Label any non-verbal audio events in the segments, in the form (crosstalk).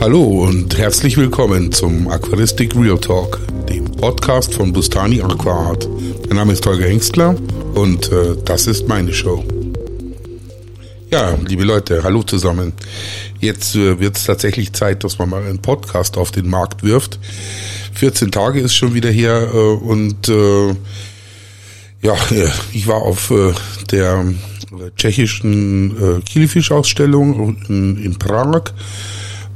Hallo und herzlich willkommen zum Aquaristik Real Talk, dem Podcast von Bustani Aquaart. Mein Name ist Holger Hengstler und äh, das ist meine Show. Ja, liebe Leute, hallo zusammen. Jetzt äh, wird es tatsächlich Zeit, dass man mal einen Podcast auf den Markt wirft. 14 Tage ist schon wieder her äh, und äh, ja, äh, ich war auf äh, der tschechischen äh, Kielfisch-Ausstellung in, in Prag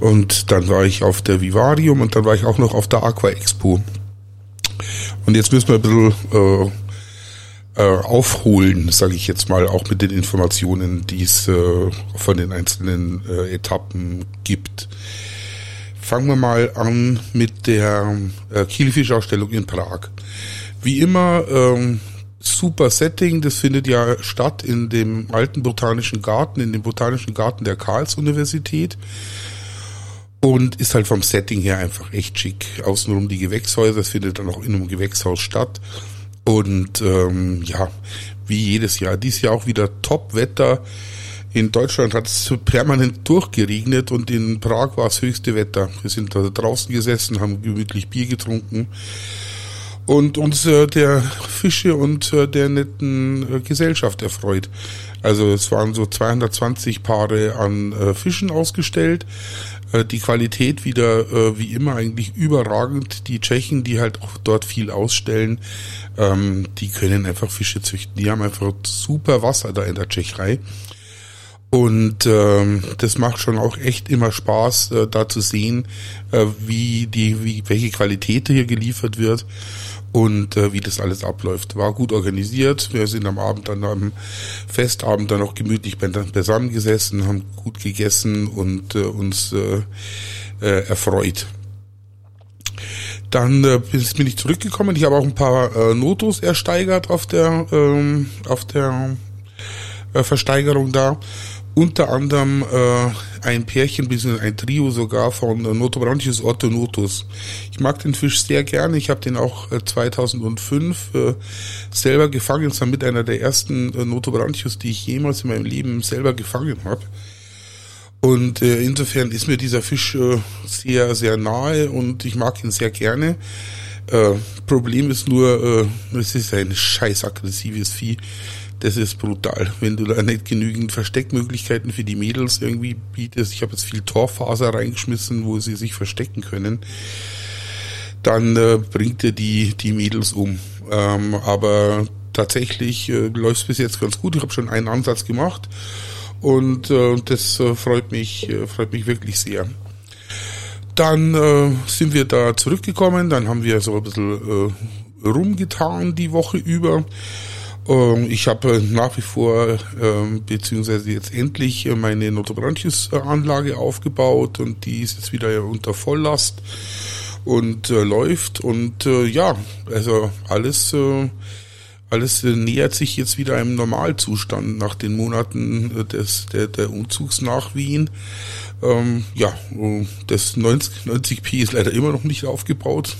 und dann war ich auf der Vivarium und dann war ich auch noch auf der Aqua Expo. Und jetzt müssen wir ein bisschen äh, äh, aufholen, sage ich jetzt mal, auch mit den Informationen, die es äh, von den einzelnen äh, Etappen gibt. Fangen wir mal an mit der äh, Kielfisch-Ausstellung in Prag. Wie immer, ähm, super Setting, das findet ja statt in dem alten Botanischen Garten, in dem Botanischen Garten der Karls-Universität und ist halt vom Setting her einfach echt schick. Außenrum die Gewächshäuser, es findet dann auch in einem Gewächshaus statt. Und ähm, ja, wie jedes Jahr. Dies Jahr auch wieder Top-Wetter. In Deutschland hat es permanent durchgeregnet und in Prag war es höchste Wetter. Wir sind da draußen gesessen, haben gemütlich Bier getrunken und uns äh, der Fische und äh, der netten äh, Gesellschaft erfreut. Also es waren so 220 Paare an äh, Fischen ausgestellt. Äh, die Qualität wieder äh, wie immer eigentlich überragend. Die Tschechen, die halt auch dort viel ausstellen, ähm, die können einfach Fische züchten. Die haben einfach super Wasser da in der Tschechei. Und ähm, das macht schon auch echt immer Spaß, äh, da zu sehen, äh, wie die, wie welche Qualität hier geliefert wird und äh, wie das alles abläuft. War gut organisiert. Wir sind am Abend dann am Festabend dann auch gemütlich beisammen gesessen, haben gut gegessen und äh, uns äh, äh, erfreut. Dann äh, bin ich zurückgekommen. Ich habe auch ein paar äh, Notos ersteigert auf der ähm, auf der äh, Versteigerung da unter anderem äh, ein Pärchen, bisschen ein Trio sogar von äh, Notobranchius orthonotus. Ich mag den Fisch sehr gerne. Ich habe den auch äh, 2005 äh, selber gefangen. Das war mit einer der ersten äh, Notobranchius, die ich jemals in meinem Leben selber gefangen habe. Und äh, insofern ist mir dieser Fisch äh, sehr, sehr nahe und ich mag ihn sehr gerne. Äh, Problem ist nur, äh, es ist ein scheiß aggressives Vieh das ist brutal. Wenn du da nicht genügend Versteckmöglichkeiten für die Mädels irgendwie bietest, ich habe jetzt viel Torfaser reingeschmissen, wo sie sich verstecken können, dann äh, bringt er die, die Mädels um. Ähm, aber tatsächlich äh, läuft es bis jetzt ganz gut. Ich habe schon einen Ansatz gemacht und äh, das äh, freut mich, äh, freut mich wirklich sehr. Dann äh, sind wir da zurückgekommen, dann haben wir so ein bisschen äh, rumgetan die Woche über. Ähm, ich habe nach wie vor, ähm, beziehungsweise jetzt endlich äh, meine Notobranchius-Anlage aufgebaut und die ist jetzt wieder unter Volllast und äh, läuft und äh, ja, also alles äh, alles äh, nähert sich jetzt wieder einem Normalzustand nach den Monaten äh, des der, der Umzugs nach Wien. Ähm, ja, das 90, 90p ist leider immer noch nicht aufgebaut.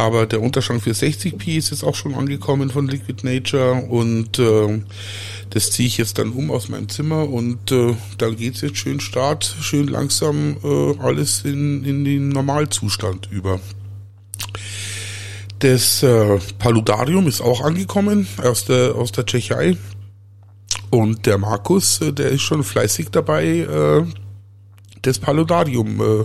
Aber der Unterschrank für 60p ist jetzt auch schon angekommen von Liquid Nature und äh, das ziehe ich jetzt dann um aus meinem Zimmer und äh, dann geht's jetzt schön start, schön langsam äh, alles in, in den Normalzustand über. Das äh, Paludarium ist auch angekommen aus der, aus der Tschechei. Und der Markus, äh, der ist schon fleißig dabei, äh, das Paludarium äh,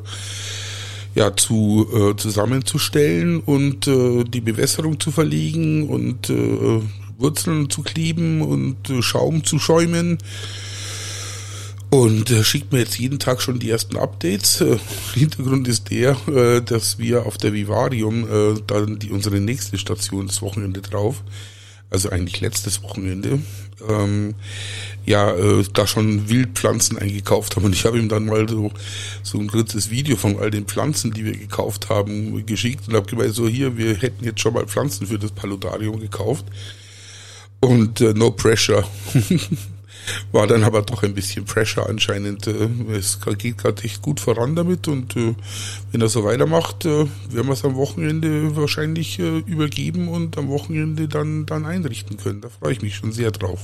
ja, zu äh, zusammenzustellen und äh, die Bewässerung zu verlegen und äh, Wurzeln zu kleben und äh, Schaum zu schäumen. Und äh, schickt mir jetzt jeden Tag schon die ersten Updates. Äh, (laughs) Hintergrund ist der, äh, dass wir auf der Vivarium äh, dann die, unsere nächste Station das Wochenende drauf, also eigentlich letztes Wochenende, ähm, ja äh, da schon Wildpflanzen eingekauft haben. Und ich habe ihm dann mal so, so ein kurzes Video von all den Pflanzen, die wir gekauft haben, geschickt und habe gemeint, so hier, wir hätten jetzt schon mal Pflanzen für das Paludarium gekauft. Und äh, no pressure. (laughs) War dann aber doch ein bisschen Pressure anscheinend. Äh, es geht gerade echt gut voran damit und äh, wenn er so weitermacht, äh, werden wir es am Wochenende wahrscheinlich übergeben und am Wochenende dann, dann einrichten können. Da freue ich mich schon sehr drauf.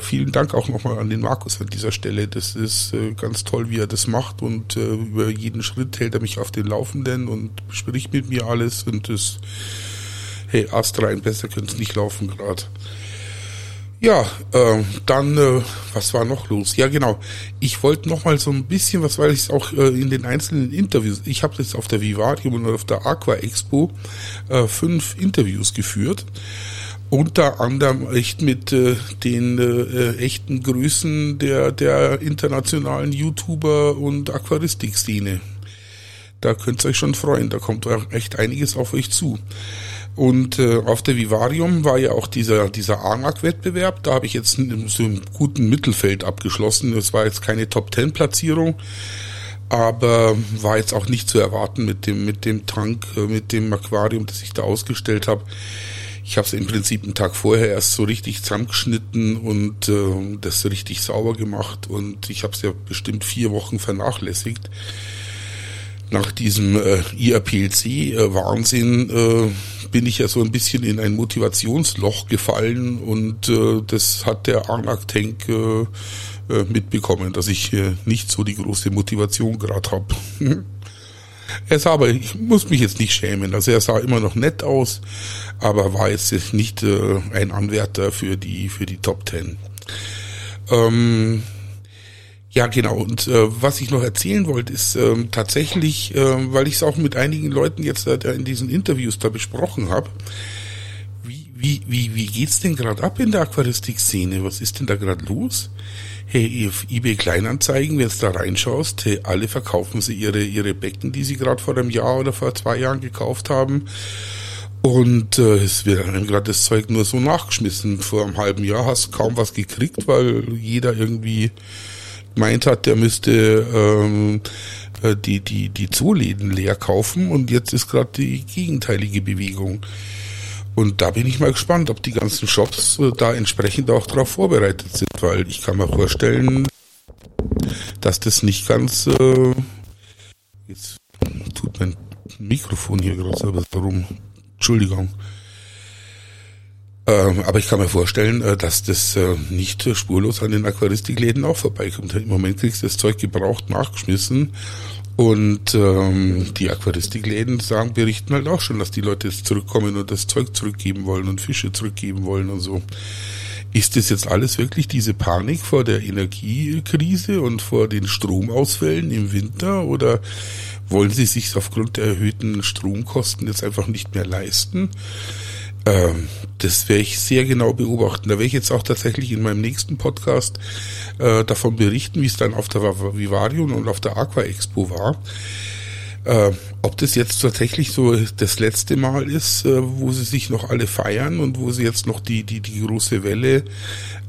Vielen Dank auch nochmal an den Markus an dieser Stelle. Das ist ganz toll, wie er das macht und über jeden Schritt hält er mich auf den Laufenden und bespricht mit mir alles und das, hey, Ast rein, besser könnte es nicht laufen gerade. Ja, äh, dann, äh, was war noch los? Ja, genau. Ich wollte noch mal so ein bisschen, was weil ich auch äh, in den einzelnen Interviews, ich habe jetzt auf der Vivarium und auf der Aqua Expo äh, fünf Interviews geführt. Unter anderem echt mit äh, den äh, echten Größen der, der internationalen YouTuber und Aquaristik-Szene. Da könnt ihr euch schon freuen, da kommt echt einiges auf euch zu. Und äh, auf der Vivarium war ja auch dieser, dieser ANAC-Wettbewerb. Da habe ich jetzt so im guten Mittelfeld abgeschlossen. Das war jetzt keine Top-10-Platzierung, aber war jetzt auch nicht zu erwarten mit dem, mit dem Tank, äh, mit dem Aquarium, das ich da ausgestellt habe. Ich habe es im Prinzip einen Tag vorher erst so richtig zusammengeschnitten und äh, das richtig sauber gemacht und ich habe es ja bestimmt vier Wochen vernachlässigt nach diesem äh, IRPLC-Wahnsinn äh, bin ich ja so ein bisschen in ein Motivationsloch gefallen und äh, das hat der Arnak Tank äh, äh, mitbekommen, dass ich äh, nicht so die große Motivation gerade habe. (laughs) er sah aber, ich muss mich jetzt nicht schämen, also er sah immer noch nett aus, aber war jetzt nicht äh, ein Anwärter für die für die Top Ten. Ähm, ja, genau. Und äh, was ich noch erzählen wollte, ist ähm, tatsächlich, äh, weil ich es auch mit einigen Leuten jetzt äh, in diesen Interviews da besprochen habe, wie, wie, wie, wie geht's denn gerade ab in der Aquaristik-Szene? Was ist denn da gerade los? Hey, auf eBay Kleinanzeigen, wenn da reinschaust, hey, alle verkaufen sie ihre, ihre Becken, die sie gerade vor einem Jahr oder vor zwei Jahren gekauft haben. Und äh, es wird einem gerade das Zeug nur so nachgeschmissen. Vor einem halben Jahr hast du kaum was gekriegt, weil jeder irgendwie gemeint hat, der müsste ähm, äh, die, die, die Zooläden leer kaufen und jetzt ist gerade die gegenteilige Bewegung. Und da bin ich mal gespannt, ob die ganzen Shops äh, da entsprechend auch darauf vorbereitet sind, weil ich kann mir vorstellen, dass das nicht ganz äh, jetzt tut mein Mikrofon hier gerade selber rum. Entschuldigung. Ähm, aber ich kann mir vorstellen, äh, dass das äh, nicht spurlos an den Aquaristikläden auch vorbeikommt. Im Moment kriegst du das Zeug gebraucht nachgeschmissen und ähm, die Aquaristikläden sagen, berichten halt auch schon, dass die Leute jetzt zurückkommen und das Zeug zurückgeben wollen und Fische zurückgeben wollen und so. Ist das jetzt alles wirklich diese Panik vor der Energiekrise und vor den Stromausfällen im Winter oder wollen sie sich aufgrund der erhöhten Stromkosten jetzt einfach nicht mehr leisten? Ähm, das werde ich sehr genau beobachten. Da werde ich jetzt auch tatsächlich in meinem nächsten Podcast äh, davon berichten, wie es dann auf der Vivarium und auf der Aqua Expo war. Äh, ob das jetzt tatsächlich so das letzte Mal ist, äh, wo sie sich noch alle feiern und wo sie jetzt noch die, die, die große Welle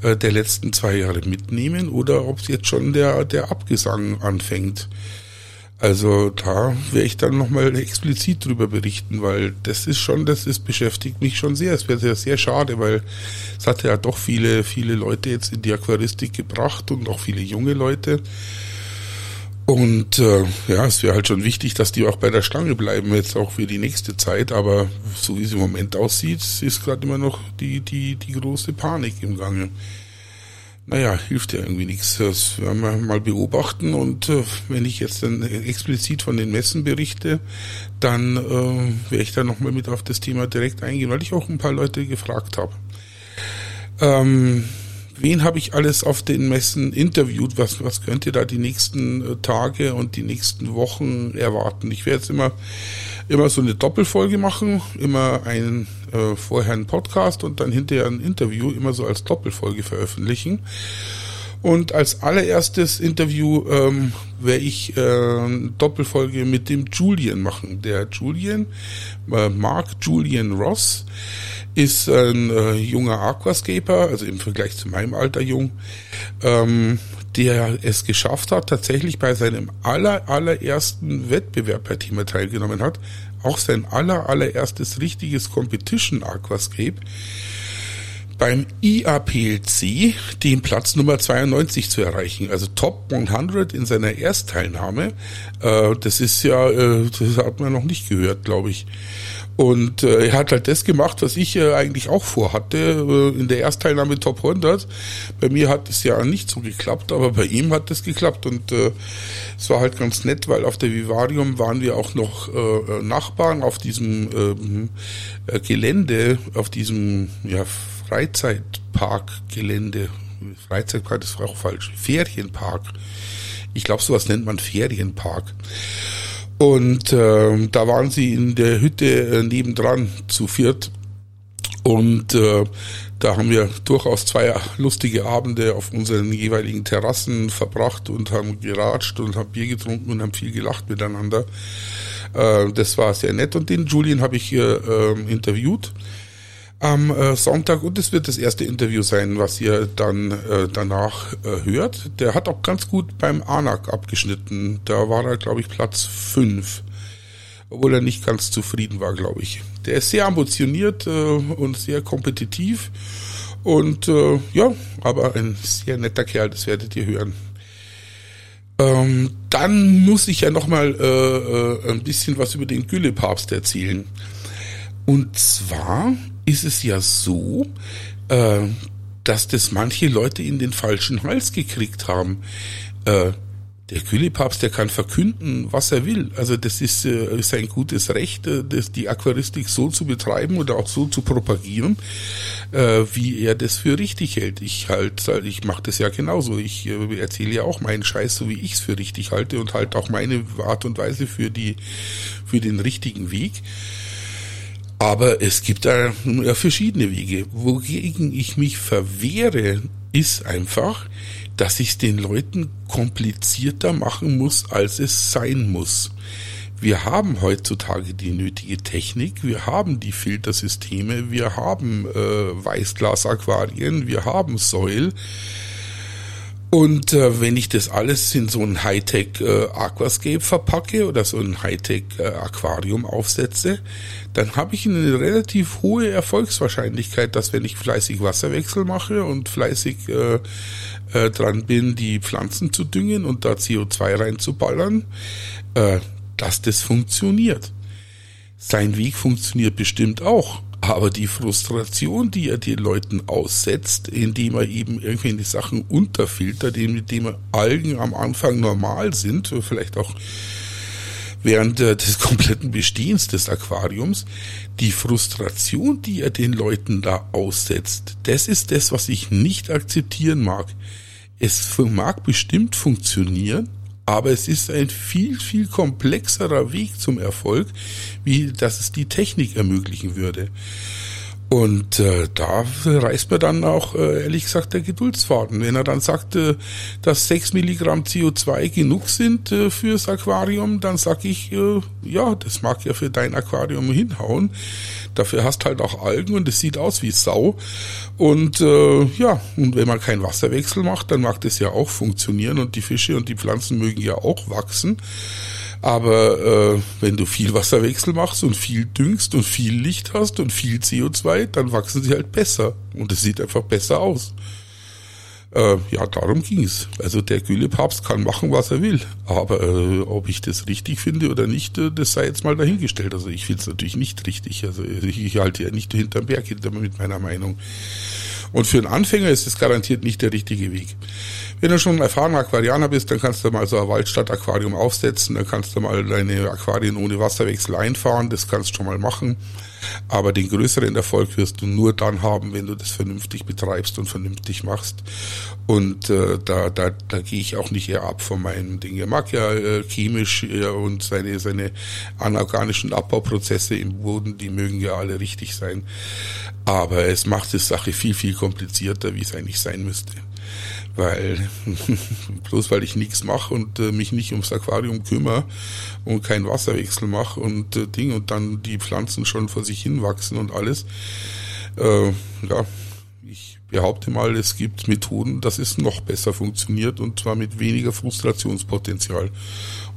äh, der letzten zwei Jahre mitnehmen oder ob es jetzt schon der, der Abgesang anfängt. Also da werde ich dann nochmal explizit drüber berichten, weil das ist schon, das ist beschäftigt mich schon sehr. Es wäre sehr, sehr schade, weil es hat ja doch viele, viele Leute jetzt in die Aquaristik gebracht und auch viele junge Leute. Und äh, ja, es wäre halt schon wichtig, dass die auch bei der Stange bleiben, jetzt auch für die nächste Zeit. Aber so wie es im Moment aussieht, ist gerade immer noch die, die, die große Panik im Gange naja, hilft ja irgendwie nichts. Das werden wir mal beobachten und äh, wenn ich jetzt dann explizit von den Messen berichte, dann äh, werde ich da nochmal mit auf das Thema direkt eingehen, weil ich auch ein paar Leute gefragt habe. Ähm, wen habe ich alles auf den Messen interviewt? Was, was könnt ihr da die nächsten äh, Tage und die nächsten Wochen erwarten? Ich werde jetzt immer immer so eine Doppelfolge machen, immer einen äh, vorher einen Podcast und dann hinterher ein Interview, immer so als Doppelfolge veröffentlichen. Und als allererstes Interview ähm, werde ich äh, eine Doppelfolge mit dem Julian machen. Der Julian, äh, Mark Julian Ross, ist ein äh, junger Aquascaper, also im Vergleich zu meinem Alter jung, ähm, der es geschafft hat, tatsächlich bei seinem aller, allerersten Wettbewerb, bei dem er teilgenommen hat, auch sein aller, allererstes richtiges Competition Aquascape, beim IAPLC den Platz Nummer 92 zu erreichen, also Top 100 in seiner Erstteilnahme. Äh, das ist ja, äh, das hat man noch nicht gehört, glaube ich. Und äh, er hat halt das gemacht, was ich äh, eigentlich auch vorhatte äh, in der Erstteilnahme Top 100. Bei mir hat es ja nicht so geklappt, aber bei ihm hat es geklappt und äh, es war halt ganz nett, weil auf der Vivarium waren wir auch noch äh, Nachbarn auf diesem ähm, äh, Gelände, auf diesem ja, Freizeitparkgelände. Freizeitpark ist auch falsch. Ferienpark. Ich glaube, sowas nennt man Ferienpark. Und äh, da waren sie in der Hütte äh, nebendran zu viert. Und äh, da haben wir durchaus zwei lustige Abende auf unseren jeweiligen Terrassen verbracht und haben geratscht und haben Bier getrunken und haben viel gelacht miteinander. Äh, das war sehr nett. Und den Julian habe ich äh, interviewt am äh, Sonntag und es wird das erste Interview sein, was ihr dann äh, danach äh, hört. Der hat auch ganz gut beim ANAC abgeschnitten. Da war er, glaube ich, Platz fünf, obwohl er nicht ganz zufrieden war, glaube ich. Der ist sehr ambitioniert äh, und sehr kompetitiv und äh, ja, aber ein sehr netter Kerl, das werdet ihr hören. Ähm, dann muss ich ja nochmal äh, äh, ein bisschen was über den Güllepapst erzählen. Und zwar ist es ja so, äh, dass das manche Leute in den falschen Hals gekriegt haben. Äh, der Kühlepapst, der kann verkünden, was er will. Also das ist äh, sein gutes Recht, äh, das, die Aquaristik so zu betreiben oder auch so zu propagieren, äh, wie er das für richtig hält. Ich halt, ich mache das ja genauso. Ich äh, erzähle ja auch meinen Scheiß, so wie ich es für richtig halte und halt auch meine Art und Weise für die für den richtigen Weg. Aber es gibt da ja, verschiedene Wege. Wogegen ich mich verwehre, ist einfach, dass ich es den Leuten komplizierter machen muss, als es sein muss. Wir haben heutzutage die nötige Technik, wir haben die Filtersysteme, wir haben äh, Weißglas-Aquarien, wir haben Säul. Und äh, wenn ich das alles in so ein Hightech äh, Aquascape verpacke oder so ein Hightech äh, Aquarium aufsetze, dann habe ich eine relativ hohe Erfolgswahrscheinlichkeit, dass wenn ich fleißig Wasserwechsel mache und fleißig äh, äh, dran bin, die Pflanzen zu düngen und da CO2 reinzuballern, äh, dass das funktioniert. Sein Weg funktioniert bestimmt auch. Aber die Frustration, die er den Leuten aussetzt, indem er eben irgendwelche Sachen unterfiltert, indem Algen am Anfang normal sind, vielleicht auch während des kompletten Bestehens des Aquariums, die Frustration, die er den Leuten da aussetzt, das ist das, was ich nicht akzeptieren mag. Es mag bestimmt funktionieren, aber es ist ein viel, viel komplexerer Weg zum Erfolg, wie dass es die Technik ermöglichen würde. Und äh, da reißt mir dann auch, äh, ehrlich gesagt, der Geduldsfaden. Wenn er dann sagte, dass 6 Milligramm CO2 genug sind äh, fürs Aquarium, dann sag ich, äh, ja, das mag ja für dein Aquarium hinhauen. Dafür hast halt auch Algen und es sieht aus wie Sau. Und äh, ja, und wenn man keinen Wasserwechsel macht, dann mag das ja auch funktionieren und die Fische und die Pflanzen mögen ja auch wachsen. Aber äh, wenn du viel Wasserwechsel machst und viel düngst und viel Licht hast und viel CO2, dann wachsen sie halt besser. Und es sieht einfach besser aus. Äh, ja, darum ging's. Also der Gülepapst kann machen, was er will. Aber äh, ob ich das richtig finde oder nicht, äh, das sei jetzt mal dahingestellt. Also ich finde es natürlich nicht richtig. Also ich, ich halte ja nicht hinterm Berg hinter mit meiner Meinung. Und für einen Anfänger ist es garantiert nicht der richtige Weg. Wenn du schon ein erfahrener Aquarianer bist, dann kannst du mal so ein Waldstadt-Aquarium aufsetzen, dann kannst du mal deine Aquarien ohne Wasserwechsel einfahren, das kannst du schon mal machen. Aber den größeren Erfolg wirst du nur dann haben, wenn du das vernünftig betreibst und vernünftig machst. Und äh, da, da, da gehe ich auch nicht eher ab von meinen Dingen. Er mag ja äh, chemisch äh, und seine, seine anorganischen Abbauprozesse im Boden, die mögen ja alle richtig sein. Aber es macht die Sache viel, viel komplizierter, wie es eigentlich sein müsste weil (laughs) bloß weil ich nichts mache und äh, mich nicht ums Aquarium kümmere und keinen Wasserwechsel mache und äh, Ding und dann die Pflanzen schon vor sich hin wachsen und alles. Äh, ja, ich behaupte mal, es gibt Methoden, dass es noch besser funktioniert und zwar mit weniger Frustrationspotenzial.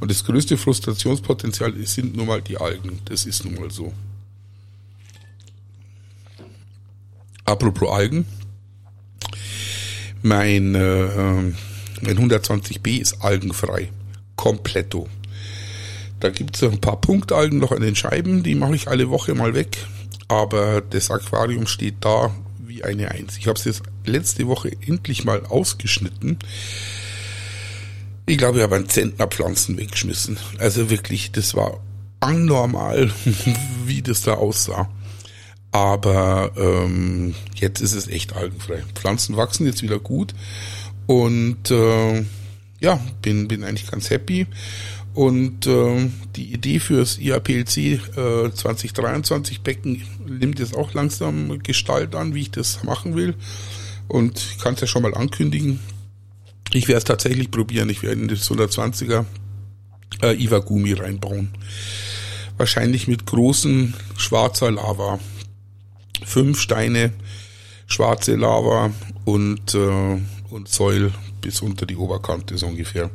Und das größte Frustrationspotenzial sind nun mal die Algen. Das ist nun mal so. Apropos Algen, mein, äh, mein 120b ist algenfrei. Kompletto. Da gibt es ein paar Punktalgen noch an den Scheiben, die mache ich alle Woche mal weg. Aber das Aquarium steht da wie eine Eins. Ich habe es jetzt letzte Woche endlich mal ausgeschnitten. Ich glaube, ich habe einen Zentner Pflanzen weggeschmissen. Also wirklich, das war anormal, (laughs) wie das da aussah. Aber ähm, jetzt ist es echt algenfrei. Pflanzen wachsen jetzt wieder gut und äh, ja, bin, bin eigentlich ganz happy. Und äh, die Idee fürs IAPLC äh, 2023 Becken nimmt jetzt auch langsam Gestalt an, wie ich das machen will. Und ich kann es ja schon mal ankündigen. Ich werde es tatsächlich probieren. Ich werde in das 120er äh, Iwagumi reinbauen. Wahrscheinlich mit großen schwarzer Lava. Fünf Steine, schwarze Lava und, äh, und Säul bis unter die Oberkante so ungefähr.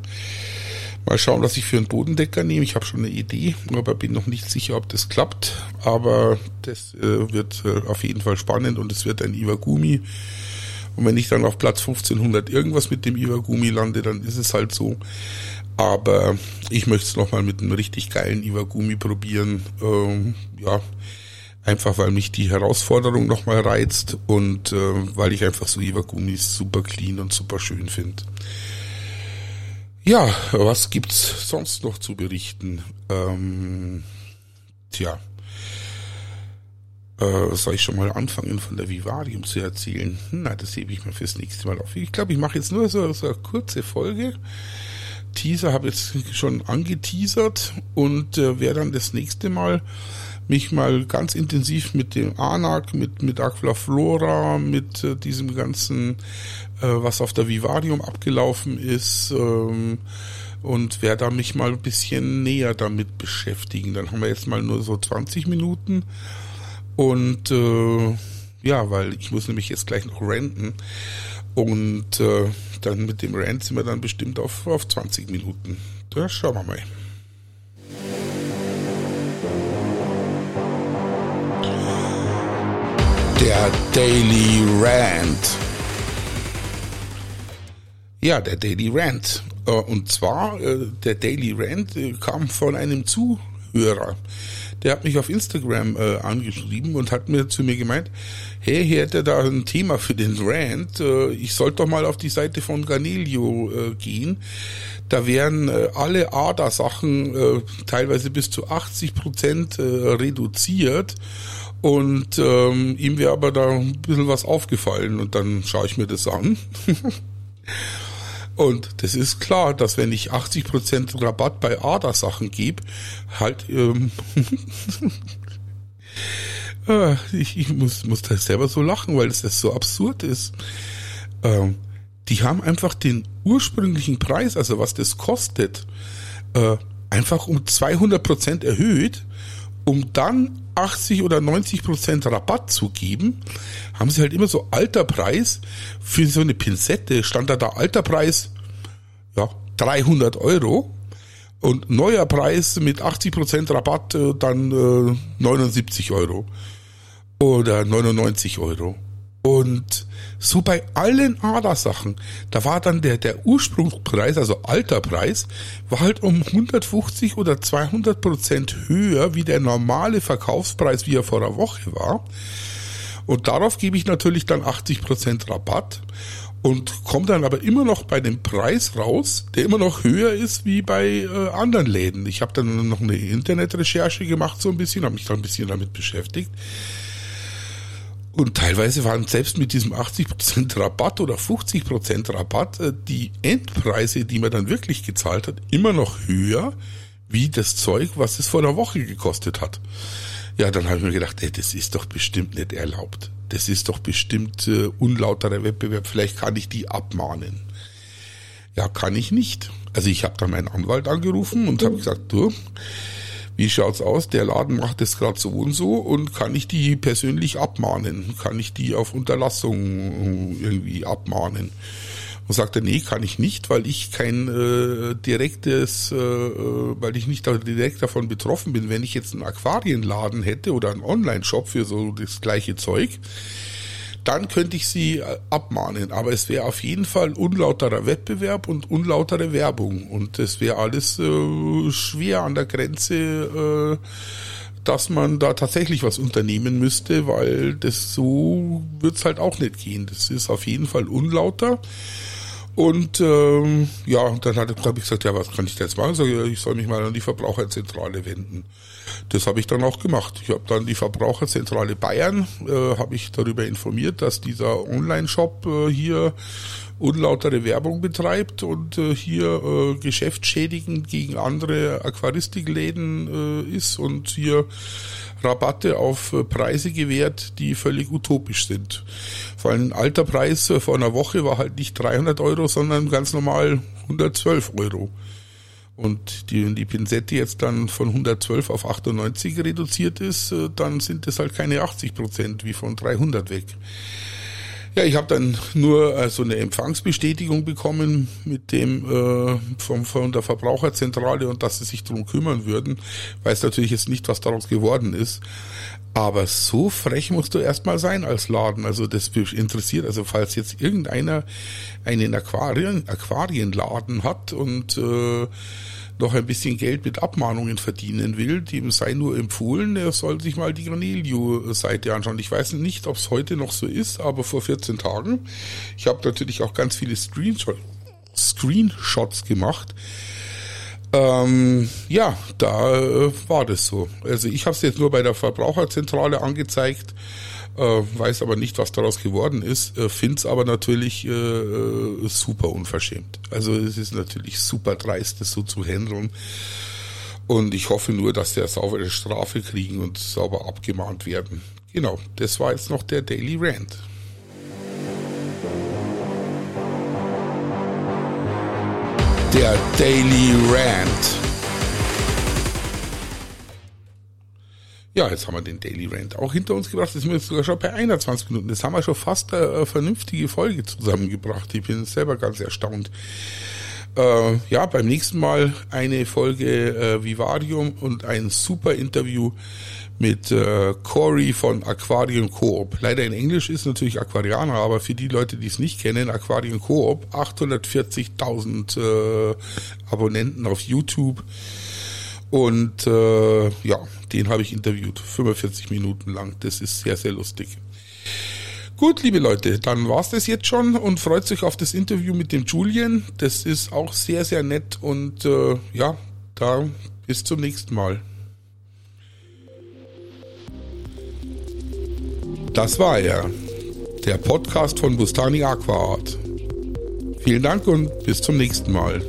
Mal schauen, was ich für einen Bodendecker nehme. Ich habe schon eine Idee, aber bin noch nicht sicher, ob das klappt. Aber das äh, wird äh, auf jeden Fall spannend und es wird ein Iwagumi. Und wenn ich dann auf Platz 1500 irgendwas mit dem Iwagumi lande, dann ist es halt so. Aber ich möchte es nochmal mit einem richtig geilen Iwagumi probieren. Ähm, ja, einfach weil mich die Herausforderung nochmal reizt und äh, weil ich einfach so Iwagumis super clean und super schön finde. Ja, was gibt's sonst noch zu berichten? Ähm, tja, äh, soll ich schon mal anfangen von der Vivarium zu erzählen? Na, das hebe ich mir fürs nächste Mal auf. Ich glaube, ich mache jetzt nur so, so eine kurze Folge. Teaser habe jetzt schon angeteasert und äh, wer dann das nächste Mal mich mal ganz intensiv mit dem ANAC, mit, mit Aquaflora, mit äh, diesem ganzen, äh, was auf der Vivarium abgelaufen ist, ähm, und werde mich mal ein bisschen näher damit beschäftigen. Dann haben wir jetzt mal nur so 20 Minuten und äh, ja, weil ich muss nämlich jetzt gleich noch renten und äh, dann mit dem Rant sind wir dann bestimmt auf, auf 20 Minuten. Da schauen wir mal. Der Daily Rant. Ja, der Daily Rant. Äh, und zwar, äh, der Daily Rant äh, kam von einem Zuhörer. Der hat mich auf Instagram angeschrieben und hat mir zu mir gemeint, hey, hier hätte da ein Thema für den Rant. ich sollte doch mal auf die Seite von Garnelio gehen. Da werden alle ADA-Sachen teilweise bis zu 80 Prozent reduziert und ähm, ihm wäre aber da ein bisschen was aufgefallen und dann schaue ich mir das an. (laughs) und das ist klar, dass wenn ich 80% Rabatt bei ADA-Sachen gebe, halt ähm, äh, (laughs) ich, ich muss, muss da selber so lachen, weil das, das so absurd ist. Ähm, die haben einfach den ursprünglichen Preis, also was das kostet, äh, einfach um 200% erhöht um dann 80 oder 90 Prozent Rabatt zu geben, haben sie halt immer so alter Preis für so eine Pinzette stand da da alter Preis, ja, 300 Euro und neuer Preis mit 80 Prozent Rabatt äh, dann äh, 79 Euro oder 99 Euro. Und so bei allen ADA-Sachen, da war dann der, der Ursprungspreis, also alter Preis, war halt um 150 oder 200 Prozent höher wie der normale Verkaufspreis, wie er vor einer Woche war. Und darauf gebe ich natürlich dann 80 Prozent Rabatt und komme dann aber immer noch bei dem Preis raus, der immer noch höher ist wie bei äh, anderen Läden. Ich habe dann noch eine Internetrecherche gemacht, so ein bisschen, habe mich dann ein bisschen damit beschäftigt. Und teilweise waren selbst mit diesem 80% Rabatt oder 50% Rabatt äh, die Endpreise, die man dann wirklich gezahlt hat, immer noch höher wie das Zeug, was es vor einer Woche gekostet hat. Ja, dann habe ich mir gedacht, ey, das ist doch bestimmt nicht erlaubt. Das ist doch bestimmt äh, unlauterer Wettbewerb. Vielleicht kann ich die abmahnen. Ja, kann ich nicht. Also ich habe dann meinen Anwalt angerufen und habe gesagt, du, wie schaut's aus? Der Laden macht es gerade so und so und kann ich die persönlich abmahnen? Kann ich die auf Unterlassung irgendwie abmahnen? Und sagt er, nee, kann ich nicht, weil ich kein äh, direktes, äh, weil ich nicht direkt davon betroffen bin. Wenn ich jetzt einen Aquarienladen hätte oder einen Online-Shop für so das gleiche Zeug, dann könnte ich sie äh, abmahnen. Aber es wäre auf jeden Fall unlauterer Wettbewerb und unlautere Werbung. Und das wäre alles äh, schwer an der Grenze, äh, dass man da tatsächlich was unternehmen müsste, weil das so wird's halt auch nicht gehen. Das ist auf jeden Fall unlauter. Und ähm, ja, dann habe ich gesagt, ja, was kann ich jetzt machen? Ich soll mich mal an die Verbraucherzentrale wenden. Das habe ich dann auch gemacht. Ich habe dann die Verbraucherzentrale Bayern, äh, habe ich darüber informiert, dass dieser Online-Shop äh, hier unlautere Werbung betreibt und äh, hier äh, geschäftsschädigend gegen andere Aquaristikläden äh, ist und hier Rabatte auf äh, Preise gewährt, die völlig utopisch sind. Vor allem ein alter Preis äh, vor einer Woche war halt nicht 300 Euro, sondern ganz normal 112 Euro. Und die, die Pinzette jetzt dann von 112 auf 98 reduziert ist, äh, dann sind es halt keine 80 Prozent wie von 300 weg. Ja, ich habe dann nur äh, so eine Empfangsbestätigung bekommen mit dem äh, vom, von der Verbraucherzentrale und dass sie sich drum kümmern würden. Weiß natürlich jetzt nicht, was daraus geworden ist. Aber so frech musst du erstmal sein als Laden. Also das interessiert, also falls jetzt irgendeiner einen Aquarien, Aquarienladen hat und äh, noch ein bisschen Geld mit Abmahnungen verdienen will, dem sei nur empfohlen, er soll sich mal die Granilio-Seite anschauen. Ich weiß nicht, ob es heute noch so ist, aber vor 14 Tagen. Ich habe natürlich auch ganz viele Screenshot, Screenshots gemacht. Ähm, ja, da äh, war das so. Also ich habe es jetzt nur bei der Verbraucherzentrale angezeigt äh, weiß aber nicht, was daraus geworden ist, äh, finde es aber natürlich äh, äh, super unverschämt. Also es ist natürlich super dreist, das so zu handeln. Und ich hoffe nur, dass der saubere Strafe kriegen und sauber abgemahnt werden. Genau, das war jetzt noch der Daily Rant. Der Daily Rant. Ja, jetzt haben wir den Daily Rant auch hinter uns gebracht. Das sind wir jetzt sogar schon bei 21 Minuten. Das haben wir schon fast eine vernünftige Folge zusammengebracht. Ich bin selber ganz erstaunt. Äh, ja, beim nächsten Mal eine Folge äh, Vivarium und ein super Interview mit äh, Corey von Aquarium Coop. Leider in Englisch ist natürlich Aquarianer, aber für die Leute, die es nicht kennen, Aquarium Coop, 840.000 äh, Abonnenten auf YouTube. Und äh, ja, den habe ich interviewt, 45 Minuten lang. Das ist sehr, sehr lustig. Gut, liebe Leute, dann war's das jetzt schon und freut sich auf das Interview mit dem Julian. Das ist auch sehr, sehr nett und äh, ja, da bis zum nächsten Mal. Das war er, der Podcast von Bustani Aquaart. Vielen Dank und bis zum nächsten Mal.